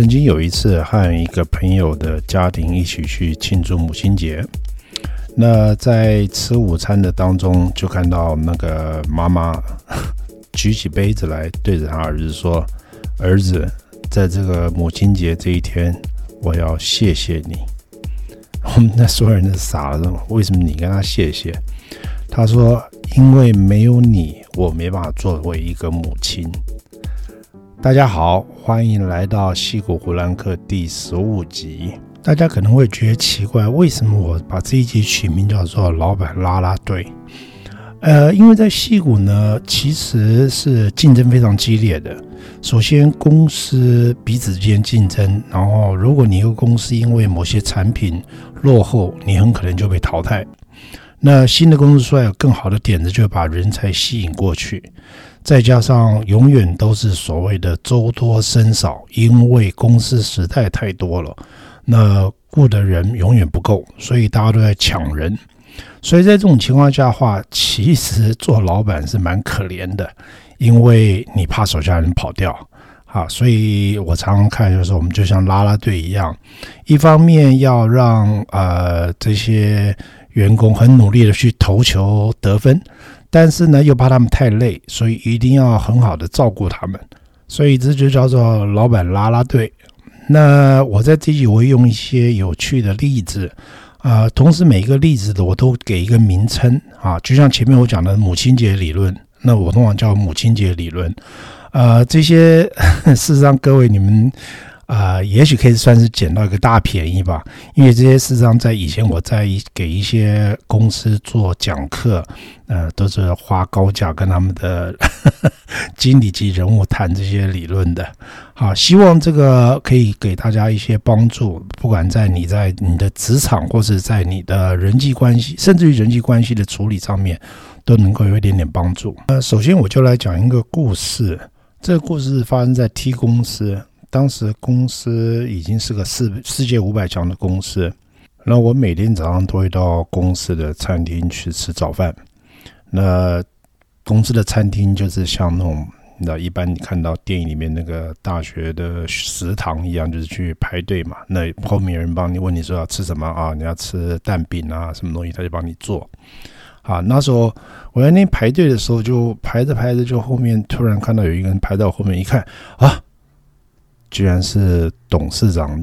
曾经有一次和一个朋友的家庭一起去庆祝母亲节，那在吃午餐的当中，就看到那个妈妈 举起杯子来，对着他儿子说：“儿子，在这个母亲节这一天，我要谢谢你。” 我们那所有人都傻了，为什么你跟他谢谢？他说：“因为没有你，我没办法作为一个母亲。”大家好，欢迎来到西谷胡兰克第十五集。大家可能会觉得奇怪，为什么我把这一集取名叫做“老板拉拉队”？呃，因为在西谷呢，其实是竞争非常激烈的。首先，公司彼此之间竞争，然后如果你一个公司因为某些产品落后，你很可能就被淘汰。那新的公司出来有更好的点子，就会把人才吸引过去。再加上永远都是所谓的粥多僧少，因为公司实在太多了，那雇的人永远不够，所以大家都在抢人。所以在这种情况下的话，其实做老板是蛮可怜的，因为你怕手下人跑掉啊。所以我常常看，就是我们就像拉拉队一样，一方面要让呃这些员工很努力的去投球得分。但是呢，又怕他们太累，所以一定要很好的照顾他们，所以这就叫做老板拉拉队。那我在这里我会用一些有趣的例子啊、呃，同时每一个例子的我都给一个名称啊，就像前面我讲的母亲节理论，那我通常叫母亲节理论。呃，这些 事实上各位你们。啊、也许可以算是捡到一个大便宜吧，因为这些事实上在以前我在给一些公司做讲课，呃，都是花高价跟他们的呵 呵经理级人物谈这些理论的。好，希望这个可以给大家一些帮助，不管在你在你的职场，或是在你的人际关系，甚至于人际关系的处理上面，都能够有一点点帮助。呃，首先我就来讲一个故事，这个故事发生在 T 公司。当时公司已经是个世世界五百强的公司，那我每天早上都会到公司的餐厅去吃早饭。那公司的餐厅就是像那种，那一般你看到电影里面那个大学的食堂一样，就是去排队嘛。那后面有人帮你问你说要吃什么啊？你要吃蛋饼啊，什么东西他就帮你做。啊，那时候我在那排队的时候，就排着排着，就后面突然看到有一个人排到后面，一看啊。居然是董事长，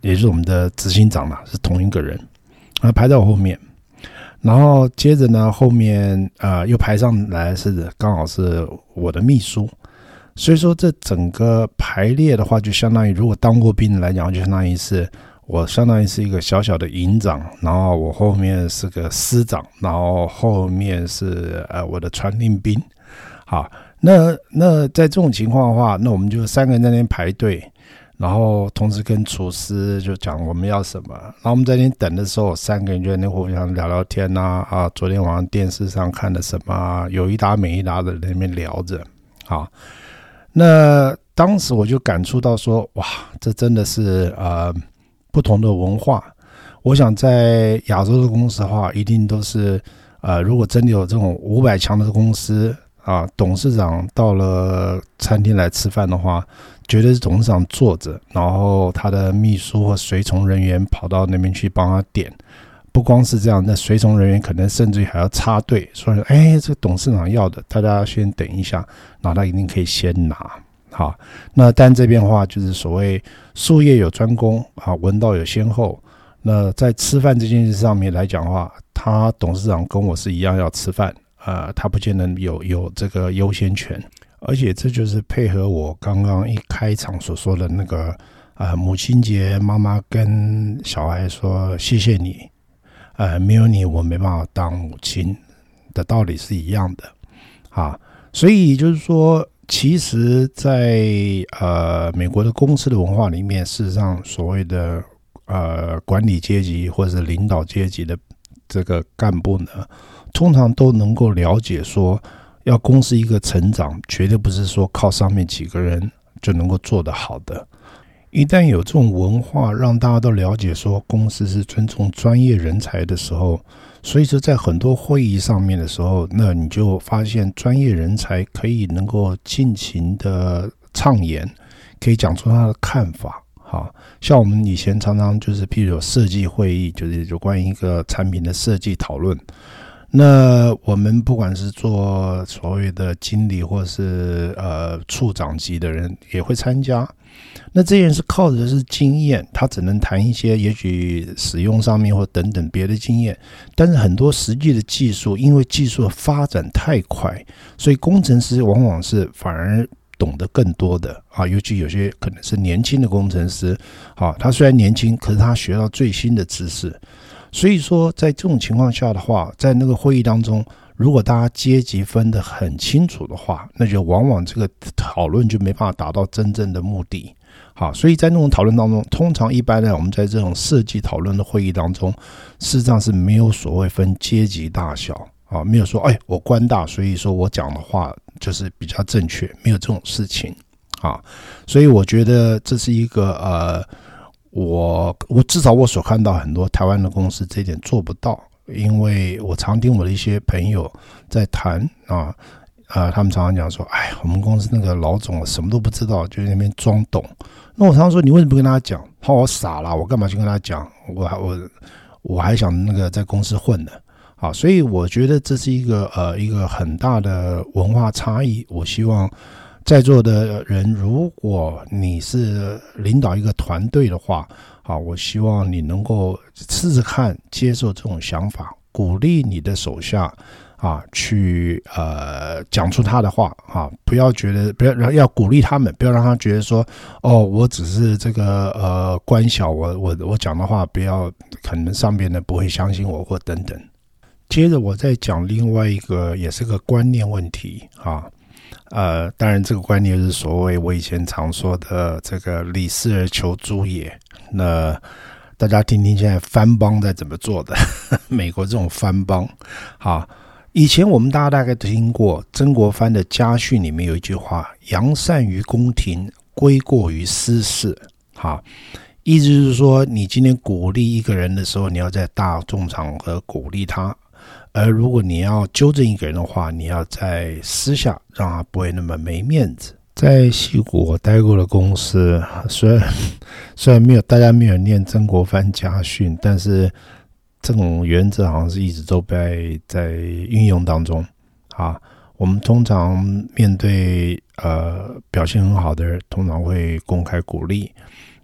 也就是我们的执行长嘛，是同一个人，啊，排在我后面，然后接着呢，后面啊、又排上来是刚好是我的秘书，所以说这整个排列的话，就相当于如果当过兵来讲，就相当于是我相当于是一个小小的营长，然后我后面是个师长，然后后面是呃我的传令兵，好。那那在这种情况的话，那我们就三个人在那边排队，然后同时跟厨师就讲我们要什么。然后我们在那边等的时候，三个人就在那互相聊聊天呐啊，昨天晚上电视上看的什么，有一搭没一搭的在那边聊着。好，那当时我就感触到说，哇，这真的是呃不同的文化。我想在亚洲的公司的话，一定都是呃，如果真的有这种五百强的公司。啊，董事长到了餐厅来吃饭的话，绝对是董事长坐着，然后他的秘书或随从人员跑到那边去帮他点。不光是这样，那随从人员可能甚至于还要插队，说：“哎，这个董事长要的，大家先等一下，那他一定可以先拿。”好，那但这边的话就是所谓术业有专攻啊，闻道有先后。那在吃饭这件事上面来讲的话，他董事长跟我是一样要吃饭。呃，他不见得有有这个优先权，而且这就是配合我刚刚一开场所说的那个，呃，母亲节妈妈跟小孩说谢谢你，呃，没有你我没办法当母亲。的道理是一样的，啊，所以就是说，其实在呃美国的公司的文化里面，事实上所谓的呃管理阶级或者是领导阶级的这个干部呢。通常都能够了解说，要公司一个成长，绝对不是说靠上面几个人就能够做得好的。一旦有这种文化，让大家都了解说公司是尊重专业人才的时候，所以说在很多会议上面的时候，那你就发现专业人才可以能够尽情的畅言，可以讲出他的看法，好，像我们以前常常就是，譬如有设计会议，就是有关于一个产品的设计讨论。那我们不管是做所谓的经理，或是呃处长级的人，也会参加。那这些人是靠的是经验，他只能谈一些也许使用上面或等等别的经验。但是很多实际的技术，因为技术发展太快，所以工程师往往是反而。懂得更多的啊，尤其有些可能是年轻的工程师，啊，他虽然年轻，可是他学到最新的知识。所以说，在这种情况下的话，在那个会议当中，如果大家阶级分得很清楚的话，那就往往这个讨论就没办法达到真正的目的。好，所以在那种讨论当中，通常一般呢，我们在这种设计讨论的会议当中，事实上是没有所谓分阶级大小啊，没有说哎，我官大，所以说我讲的话。就是比较正确，没有这种事情啊，所以我觉得这是一个呃，我我至少我所看到很多台湾的公司这一点做不到，因为我常听我的一些朋友在谈啊啊，他们常常讲说，哎，我们公司那个老总什么都不知道，就在那边装懂。那我常常说，你为什么不跟他讲？他说我傻了，我干嘛去跟他讲？我还我我还想那个在公司混呢。好，所以我觉得这是一个呃一个很大的文化差异。我希望在座的人，如果你是领导一个团队的话，好，我希望你能够试试看接受这种想法，鼓励你的手下啊去呃讲出他的话啊，不要觉得不要让要鼓励他们，不要让他觉得说哦，我只是这个呃官小，我我我讲的话不要，可能上边的不会相信我或等等。接着我再讲另外一个，也是个观念问题啊，呃，当然这个观念是所谓我以前常说的这个李斯而求诸也。那大家听听现在番邦在怎么做的？美国这种番邦，啊，以前我们大家大概听过曾国藩的家训里面有一句话：“扬善于宫廷，归过于私事。”哈，意思就是说，你今天鼓励一个人的时候，你要在大众场合鼓励他。而如果你要纠正一个人的话，你要在私下让他不会那么没面子。在矽谷我待过的公司，虽然 虽然没有大家没有念曾国藩家训，但是这种原则好像是一直都被在运用当中。啊，我们通常面对呃表现很好的人，通常会公开鼓励。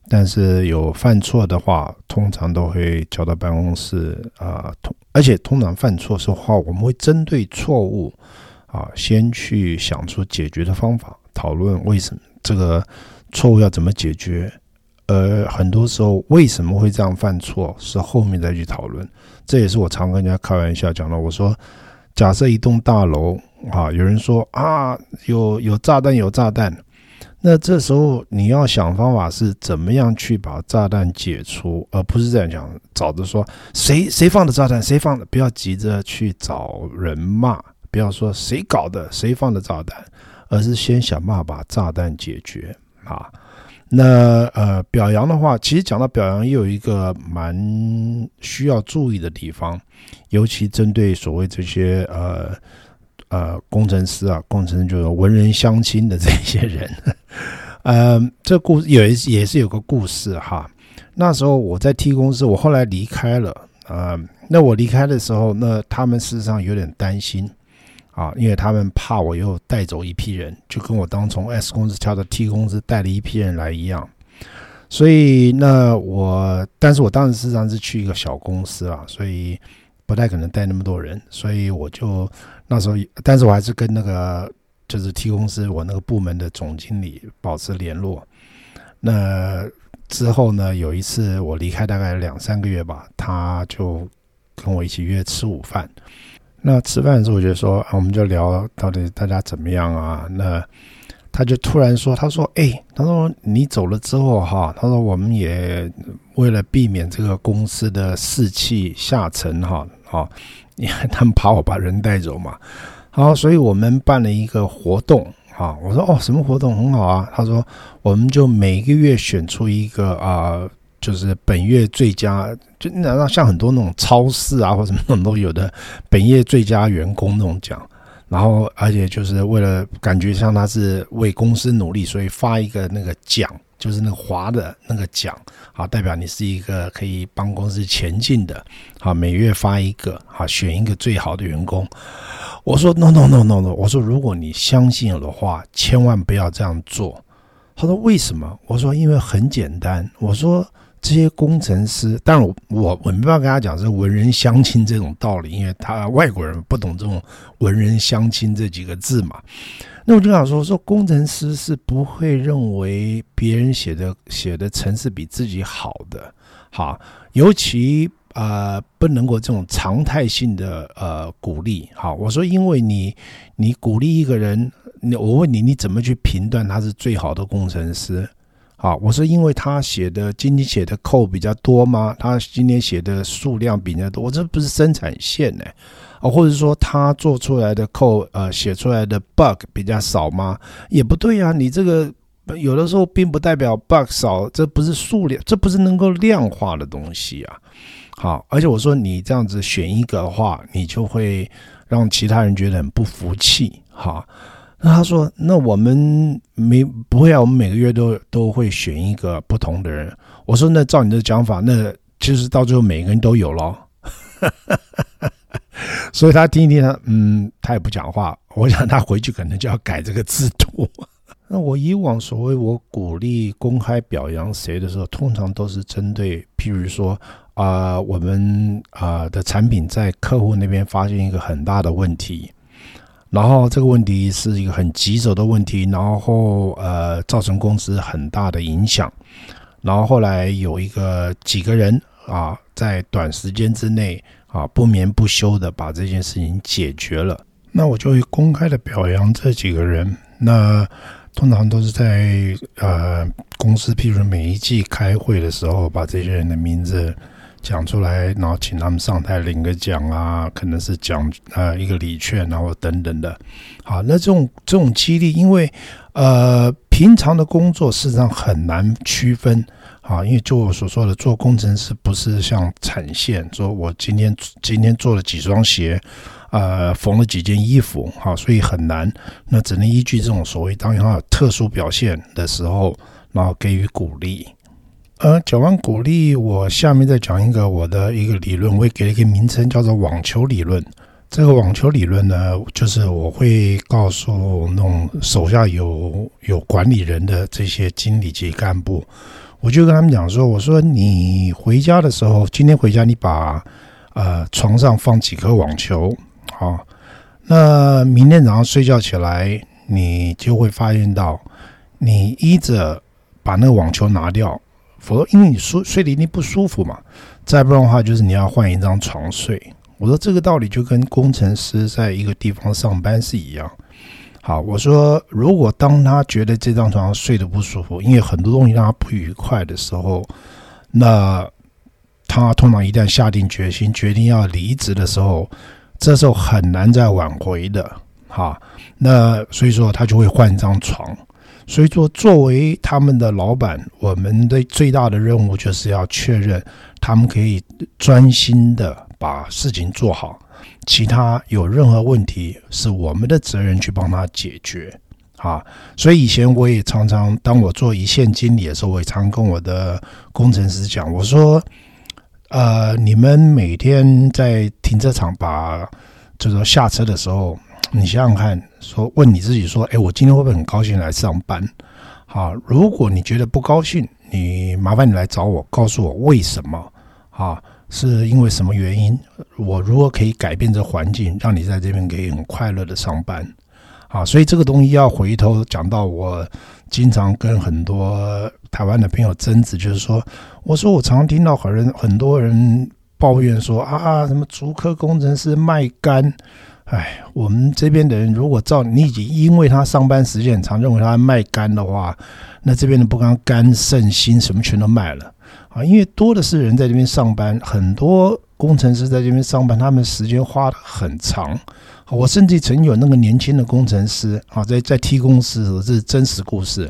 但是有犯错的话，通常都会叫到办公室啊，通而且通常犯错的话，我们会针对错误啊，先去想出解决的方法，讨论为什么这个错误要怎么解决。而很多时候为什么会这样犯错，是后面再去讨论。这也是我常跟人家开玩笑讲的。我说，假设一栋大楼啊，有人说啊，有有炸弹，有炸弹。那这时候你要想方法是怎么样去把炸弹解除，而不是这样讲，找着说谁谁放的炸弹，谁放的，不要急着去找人骂，不要说谁搞的，谁放的炸弹，而是先想办法把炸弹解决啊。那呃，表扬的话，其实讲到表扬，也有一个蛮需要注意的地方，尤其针对所谓这些呃。呃，工程师啊，工程师就是文人相亲的这些人，呃，这故事也也是有个故事哈。那时候我在 T 公司，我后来离开了啊、那我离开的时候，那他们事实上有点担心啊，因为他们怕我又带走一批人，就跟我当从 S 公司跳到 T 公司带了一批人来一样。所以那我，但是我当时事实上是去一个小公司啊，所以不太可能带那么多人，所以我就。那时候，但是我还是跟那个就是 T 公司我那个部门的总经理保持联络。那之后呢，有一次我离开大概两三个月吧，他就跟我一起约吃午饭。那吃饭的时候，我就说，啊我们就聊到底大家怎么样啊？那他就突然说，他说：“哎，他说你走了之后哈，他说我们也为了避免这个公司的士气下沉哈，啊。”你看他们怕我把人带走嘛？好，所以我们办了一个活动啊。我说哦，什么活动很好啊？他说我们就每个月选出一个啊，就是本月最佳，就难道像很多那种超市啊或什么那种都有的本月最佳员工那种奖。然后而且就是为了感觉像他是为公司努力，所以发一个那个奖就是那个华的那个奖，好，代表你是一个可以帮公司前进的，好，每月发一个，好，选一个最好的员工。我说 no no no no no，我说如果你相信我的话，千万不要这样做。他说为什么？我说因为很简单。我说这些工程师，当然我我我没办法跟他讲是文人相亲这种道理，因为他外国人不懂这种文人相亲这几个字嘛。那我就想说，说工程师是不会认为别人写的写的程式比自己好的，好，尤其呃不能够这种常态性的呃鼓励。好，我说因为你你鼓励一个人，你我问你你怎么去评断他是最好的工程师？啊，我说因为他写的今天写的扣比较多吗？他今天写的数量比较多，我这不是生产线呢？啊或者说他做出来的扣呃，写出来的 bug 比较少吗？也不对啊，你这个有的时候并不代表 bug 少，这不是数量，这不是能够量化的东西啊。好，而且我说你这样子选一个的话，你就会让其他人觉得很不服气。好，那他说，那我们没不会啊，我们每个月都都会选一个不同的人。我说，那照你的讲法，那其实到最后每个人都有咯。所以他听一听他，嗯，他也不讲话。我想他回去可能就要改这个制度。那我以往所谓我鼓励公开表扬谁的时候，通常都是针对，譬如说啊、我们啊、的产品在客户那边发现一个很大的问题，然后这个问题是一个很棘手的问题，然后呃造成公司很大的影响，然后后来有一个几个人啊，在短时间之内。啊，不眠不休的把这件事情解决了，那我就会公开的表扬这几个人。那通常都是在呃公司，譬如每一季开会的时候，把这些人的名字讲出来，然后请他们上台领个奖啊，可能是奖呃一个礼券，然后等等的。好，那这种这种激励，因为呃平常的工作事实上很难区分。啊，因为就我所说的，做工程师不是像产线，说我今天今天做了几双鞋，呃，缝了几件衣服，好，所以很难。那只能依据这种所谓当他有特殊表现的时候，然后给予鼓励。呃，讲完鼓励，我下面再讲一个我的一个理论，我也给了一个名称，叫做网球理论。这个网球理论呢，就是我会告诉那种手下有有管理人的这些经理级干部。我就跟他们讲说：“我说你回家的时候，今天回家你把呃床上放几颗网球，好，那明天早上睡觉起来，你就会发现到，你依着把那个网球拿掉，否则因为你睡睡得一定不舒服嘛，再不然的话就是你要换一张床睡。我说这个道理就跟工程师在一个地方上班是一样。”好，我说，如果当他觉得这张床上睡得不舒服，因为很多东西让他不愉快的时候，那他通常一旦下定决心，决定要离职的时候，这时候很难再挽回的。哈，那所以说他就会换一张床。所以说，作为他们的老板，我们的最大的任务就是要确认他们可以专心的把事情做好。其他有任何问题，是我们的责任去帮他解决，啊，所以以前我也常常，当我做一线经理的时候，我也常跟我的工程师讲，我说，呃，你们每天在停车场把，就是说下车的时候，你想想看，说问你自己说，哎，我今天会不会很高兴来上班？好，如果你觉得不高兴，你麻烦你来找我，告诉我为什么，啊。是因为什么原因？我如何可以改变这环境，让你在这边可以很快乐的上班？啊，所以这个东西要回头讲到我经常跟很多台湾的朋友争执，就是说，我说我常听到很人很多人抱怨说啊，什么竹科工程师卖肝，哎，我们这边的人如果照你已经因为他上班时间很长，认为他卖肝的话，那这边的不光肝肾心什么全都卖了。啊，因为多的是人在这边上班，很多工程师在这边上班，他们时间花的很长。我甚至曾有那个年轻的工程师啊，在在 T 公司，这是真实故事。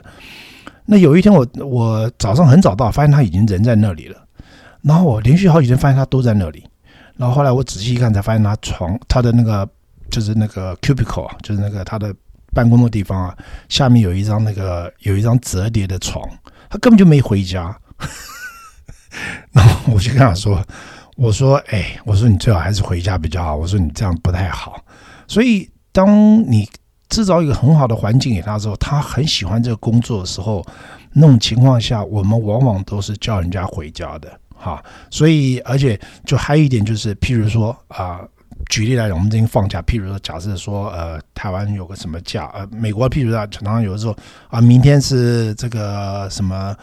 那有一天我我早上很早到，发现他已经人在那里了。然后我连续好几天发现他都在那里。然后后来我仔细一看，才发现他床他的那个就是那个 cubicle，就是那个他的办公的地方啊，下面有一张那个有一张折叠的床。他根本就没回家。然后我就跟他说：“我说，哎，我说你最好还是回家比较好。我说你这样不太好。所以，当你制造一个很好的环境给他之后，他很喜欢这个工作的时候，那种情况下，我们往往都是叫人家回家的。哈，所以，而且就还有一点就是，譬如说啊。”举例来讲，我们最近放假，譬如说，假设说，呃，台湾有个什么假，呃，美国譬如说，常常有的时候啊，明天是这个什么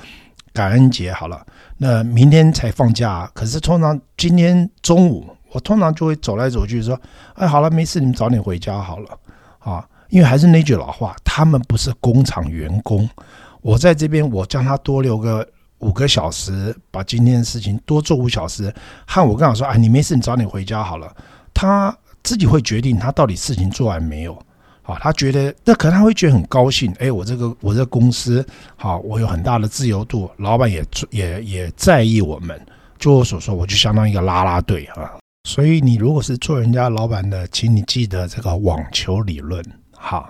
感恩节，好了，那明天才放假，可是通常今天中午，我通常就会走来走去说，哎，好了，没事，你们早点回家好了，啊，因为还是那句老话，他们不是工厂员工，我在这边，我叫他多留个五个小时，把今天的事情多做五小时，和我跟他说，啊，你没事，你早点回家好了。他自己会决定他到底事情做完没有，好，他觉得那可能他会觉得很高兴，哎，我这个我这个公司好，我有很大的自由度，老板也也也在意我们，就我所说，我就相当于一个拉拉队啊。所以你如果是做人家老板的，请你记得这个网球理论，好。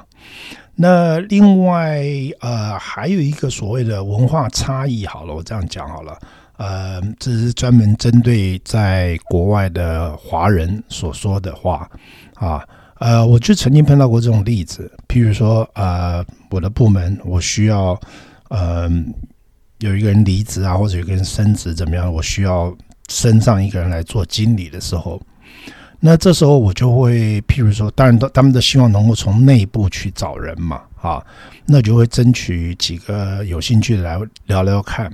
那另外呃还有一个所谓的文化差异，好了，我这样讲好了。呃，这是专门针对在国外的华人所说的话啊。呃，我就曾经碰到过这种例子，譬如说，呃，我的部门我需要，呃，有一个人离职啊，或者有一个人升职怎么样，我需要升上一个人来做经理的时候，那这时候我就会，譬如说，当然都他们都希望能够从内部去找人嘛，啊，那就会争取几个有兴趣的来聊聊看。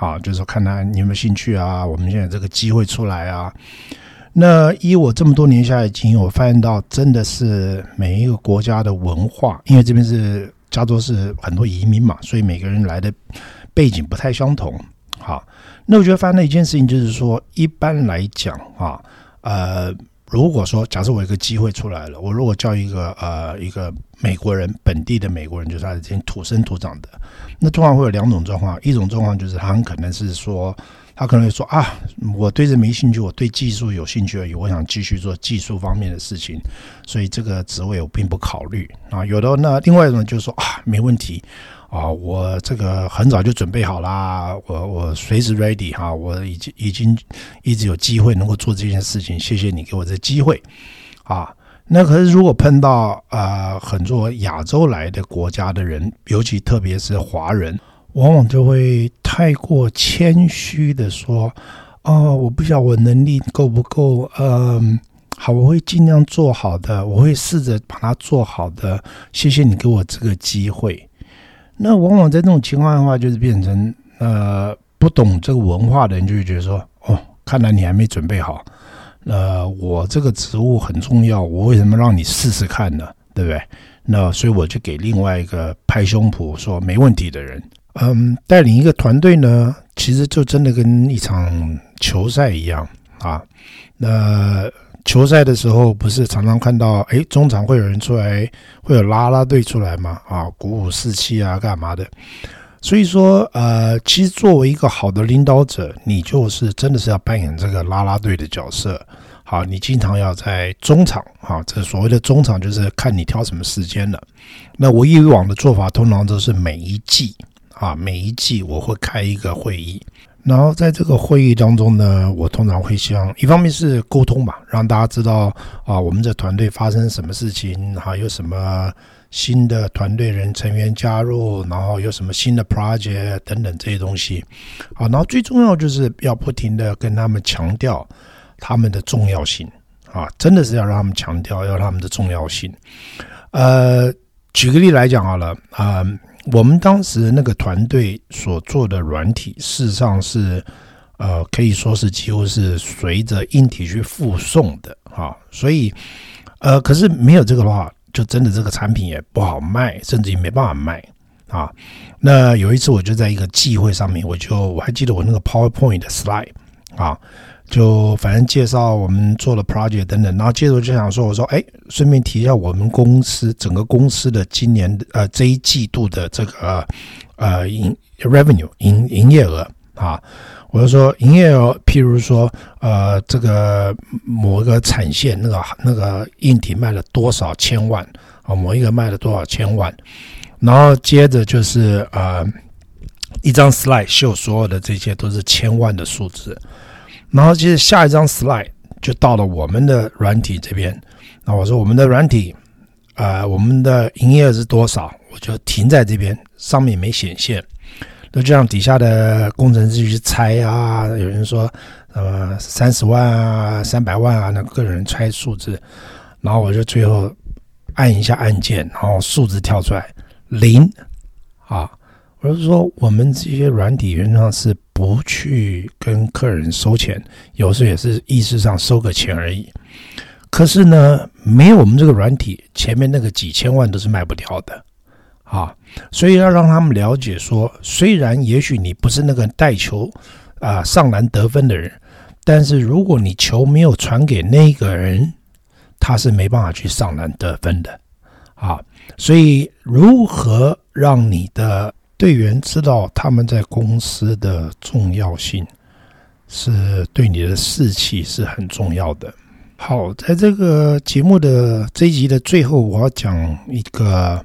好，就是看他有没有兴趣啊？我们现在这个机会出来啊。那以我这么多年下来经验，我发现到真的是每一个国家的文化，因为这边是加州是很多移民嘛，所以每个人来的背景不太相同。好，那我觉得发现了一件事情，就是说一般来讲啊，呃。如果说假设我一个机会出来了，我如果叫一个呃一个美国人，本地的美国人，就是他已经土生土长的，那通常会有两种状况，一种状况就是他很可能是说，他可能会说啊，我对这没兴趣，我对技术有兴趣而已，我想继续做技术方面的事情，所以这个职位我并不考虑啊。有的那另外一种就是说啊，没问题。啊，我这个很早就准备好啦，我我随时 ready 哈，我已经已经一直有机会能够做这件事情，谢谢你给我这机会啊。那可是如果碰到呃很多亚洲来的国家的人，尤其特别是华人，往往就会太过谦虚的说，哦，我不晓得我能力够不够，嗯，好，我会尽量做好的，我会试着把它做好的，谢谢你给我这个机会。那往往在这种情况的话，就是变成呃不懂这个文化的人就会觉得说，哦，看来你还没准备好。呃，我这个职务很重要，我为什么让你试试看呢？对不对？那所以我就给另外一个拍胸脯说没问题的人，嗯，带领一个团队呢，其实就真的跟一场球赛一样啊。那。球赛的时候，不是常常看到，哎，中场会有人出来，会有啦啦队出来嘛？啊，鼓舞士气啊，干嘛的？所以说，呃，其实作为一个好的领导者，你就是真的是要扮演这个啦啦队的角色。好，你经常要在中场，啊，这所谓的中场就是看你挑什么时间了。那我以往的做法，通常都是每一季，啊，每一季我会开一个会议。然后在这个会议当中呢，我通常会希望一方面是沟通嘛，让大家知道啊，我们的团队发生什么事情，还有什么新的团队人成员加入，然后有什么新的 project 等等这些东西。好，然后最重要就是要不停的跟他们强调他们的重要性啊，真的是要让他们强调要他们的重要性。呃，举个例来讲好了啊。我们当时那个团队所做的软体，事实上是，呃，可以说是几乎是随着硬体去附送的哈，所以，呃，可是没有这个的话，就真的这个产品也不好卖，甚至于没办法卖啊。那有一次我就在一个忌会上面，我就我还记得我那个 PowerPoint 的 slide 啊。就反正介绍我们做了 project 等等，然后接着就想说，我说哎，顺便提一下我们公司整个公司的今年呃这一季度的这个呃营 revenue 营营业额啊，我就说营业额，譬如说呃这个某一个产线那个那个硬体卖了多少千万啊，某一个卖了多少千万，然后接着就是呃一张 slide 秀所有的这些都是千万的数字，然后接着下一张 slide 就到了我们的软体这边。那我说我们的软体，呃，我们的营业额是多少？我就停在这边，上面没显现。那就让底下的工程师去猜啊，有人说呃三十万啊，三百万啊，那个人猜数字，然后我就最后按一下按键，然后数字跳出来零啊。我是说我们这些软体原则上是不去跟客人收钱，有时候也是意识上收个钱而已。可是呢，没有我们这个软体，前面那个几千万都是卖不掉的。啊，所以要让他们了解说，虽然也许你不是那个带球啊上篮得分的人，但是如果你球没有传给那个人，他是没办法去上篮得分的。啊，所以如何让你的队员知道他们在公司的重要性，是对你的士气是很重要的。好，在这个节目的这一集的最后，我要讲一个。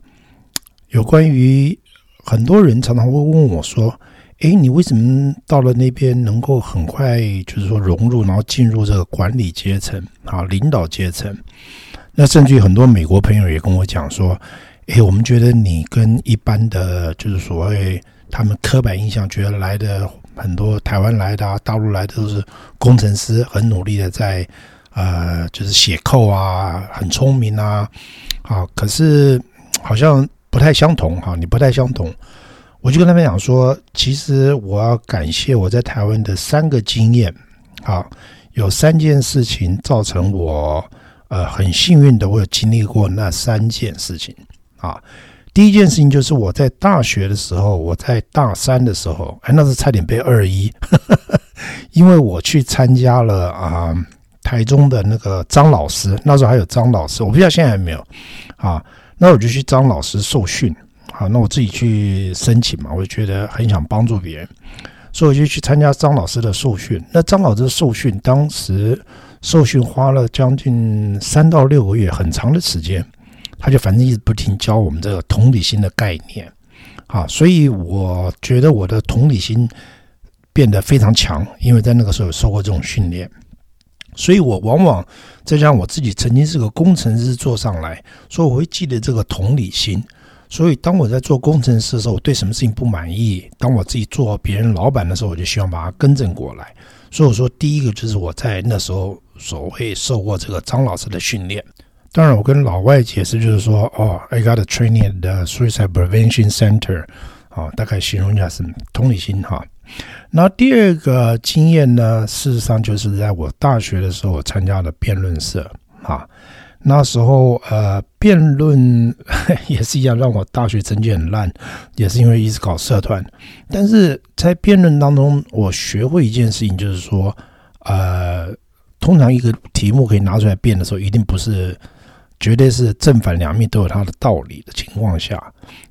有关于很多人常常会问我说：“哎，你为什么到了那边能够很快就是说融入，然后进入这个管理阶层啊，领导阶层？那甚至于很多美国朋友也跟我讲说：‘哎，我们觉得你跟一般的就是所谓他们刻板印象觉得来的很多台湾来的啊，大陆来的都是工程师，很努力的在呃，就是写扣啊，很聪明啊，啊，可是好像。’不太相同哈，你不太相同，我就跟他们讲说，其实我要感谢我在台湾的三个经验啊，有三件事情造成我呃很幸运的，我有经历过那三件事情啊。第一件事情就是我在大学的时候，我在大三的时候，哎，那是差点被二一，因为我去参加了啊台中的那个张老师，那时候还有张老师，我不知道现在还没有啊。那我就去张老师受训，好，那我自己去申请嘛，我就觉得很想帮助别人，所以我就去参加张老师的受训。那张老师的受训，当时受训花了将近三到六个月，很长的时间，他就反正一直不停教我们这个同理心的概念，啊，所以我觉得我的同理心变得非常强，因为在那个时候受过这种训练。所以我往往再加上我自己曾经是个工程师做上来，所以我会记得这个同理心。所以当我在做工程师的时候，我对什么事情不满意，当我自己做别人老板的时候，我就希望把它更正过来。所以我说，第一个就是我在那时候所谓受过这个张老师的训练。当然，我跟老外解释就是说，哦，I got a training at the Suicide Prevention Center，啊，大概形容一下是同理心哈。那第二个经验呢，事实上就是在我大学的时候，我参加了辩论社啊。那时候呃，辩论 也是一样，让我大学成绩很烂，也是因为一直搞社团。但是在辩论当中，我学会一件事情，就是说，呃，通常一个题目可以拿出来辩的时候，一定不是绝对是正反两面都有它的道理的情况下，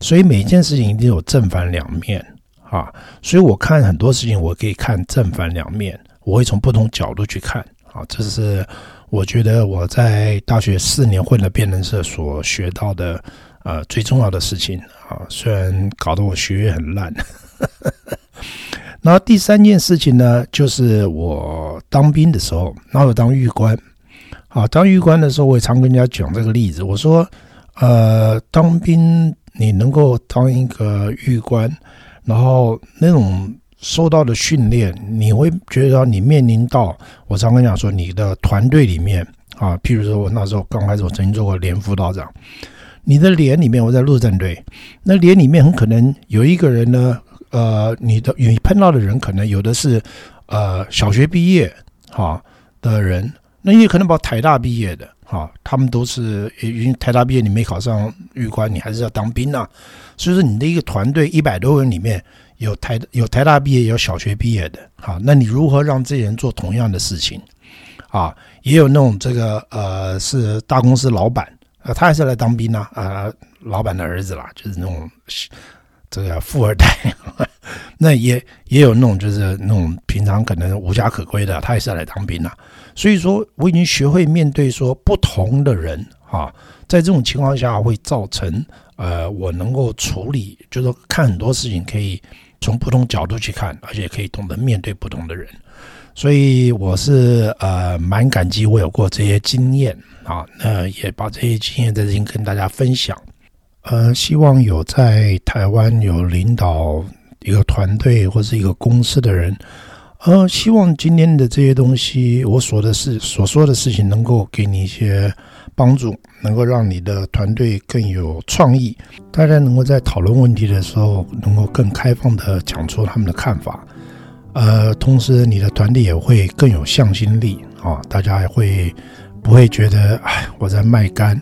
所以每一件事情一定有正反两面。啊，所以我看很多事情，我可以看正反两面，我会从不同角度去看。啊，这是我觉得我在大学四年混了辩论社所学到的呃最重要的事情。啊，虽然搞得我学业很烂。然后第三件事情呢，就是我当兵的时候，然后我当狱官。啊，当狱官的时候，我也常跟人家讲这个例子。我说，呃，当兵你能够当一个狱官。然后那种受到的训练，你会觉得你面临到我常跟你讲说，你的团队里面啊，譬如说我那时候刚开始，我曾经做过连副道长，你的连里面我在陆战队，那连里面很可能有一个人呢，呃，你的你碰到的人可能有的是呃小学毕业哈的人，那也可能把台大毕业的。啊，他们都是因为台大毕业，你没考上预官，你还是要当兵呐、啊。所以说，你的一个团队一百多人里面有台有台大毕业，有小学毕业的。好，那你如何让这些人做同样的事情？啊，也有那种这个呃是大公司老板，呃他还是来当兵呐、啊，啊老板的儿子啦，就是那种这个富二代。那也也有那种就是那种平常可能无家可归的，他也是来当兵、啊。所以说，我已经学会面对说不同的人哈，在这种情况下会造成呃，我能够处理，就是看很多事情可以从不同角度去看，而且可以懂得面对不同的人。所以我是呃蛮感激我有过这些经验啊，那也把这些经验在这边跟大家分享。呃，希望有在台湾有领导一个团队或是一个公司的人，呃，希望今天的这些东西，我说的事所说的事情，能够给你一些帮助，能够让你的团队更有创意，大家能够在讨论问题的时候，能够更开放的讲出他们的看法。呃，同时你的团队也会更有向心力啊，大家也会不会觉得哎我在卖干？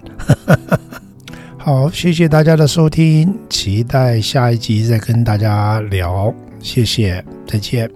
好，谢谢大家的收听，期待下一集再跟大家聊，谢谢，再见。